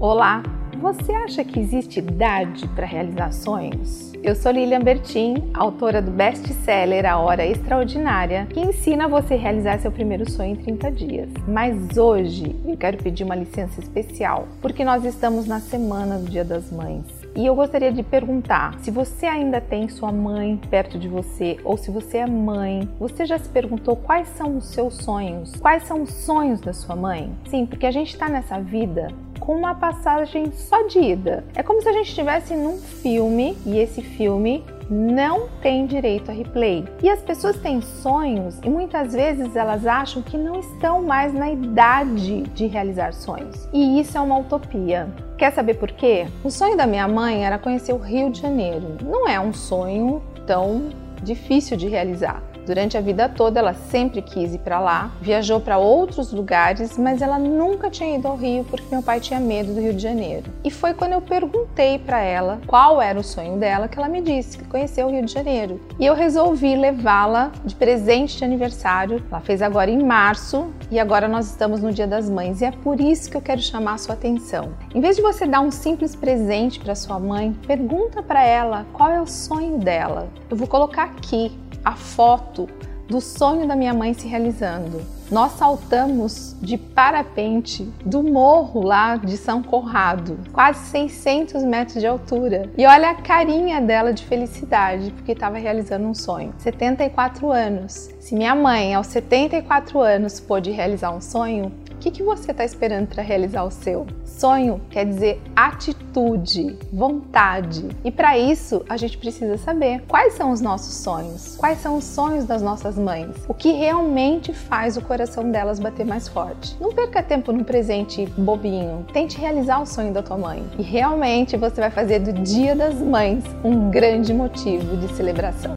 Olá! Você acha que existe idade para realizar sonhos? Eu sou Lilian Bertin, autora do best-seller A Hora Extraordinária, que ensina você a realizar seu primeiro sonho em 30 dias. Mas hoje eu quero pedir uma licença especial, porque nós estamos na semana do Dia das Mães. E eu gostaria de perguntar: se você ainda tem sua mãe perto de você, ou se você é mãe, você já se perguntou quais são os seus sonhos? Quais são os sonhos da sua mãe? Sim, porque a gente está nessa vida com uma passagem só de ida. É como se a gente estivesse num filme e esse filme não tem direito a replay. E as pessoas têm sonhos e muitas vezes elas acham que não estão mais na idade de realizar sonhos. E isso é uma utopia. Quer saber por quê? O sonho da minha mãe era conhecer o Rio de Janeiro. Não é um sonho tão difícil de realizar. Durante a vida toda, ela sempre quis ir para lá, viajou para outros lugares, mas ela nunca tinha ido ao Rio porque meu pai tinha medo do Rio de Janeiro. E foi quando eu perguntei para ela qual era o sonho dela que ela me disse que conheceu o Rio de Janeiro. E eu resolvi levá-la de presente de aniversário. Ela fez agora em março e agora nós estamos no Dia das Mães e é por isso que eu quero chamar a sua atenção. Em vez de você dar um simples presente para sua mãe, pergunta para ela qual é o sonho dela. Eu vou colocar aqui a foto do sonho da minha mãe se realizando. Nós saltamos de parapente do morro lá de São Corrado, quase 600 metros de altura. E olha a carinha dela de felicidade, porque estava realizando um sonho. 74 anos. Se minha mãe, aos 74 anos, pôde realizar um sonho, o que, que você está esperando para realizar o seu? Sonho quer dizer atitude, vontade. E para isso, a gente precisa saber quais são os nossos sonhos, quais são os sonhos das nossas mães, o que realmente faz o coração delas bater mais forte. Não perca tempo num presente bobinho. Tente realizar o sonho da tua mãe. E realmente você vai fazer do Dia das Mães um grande motivo de celebração.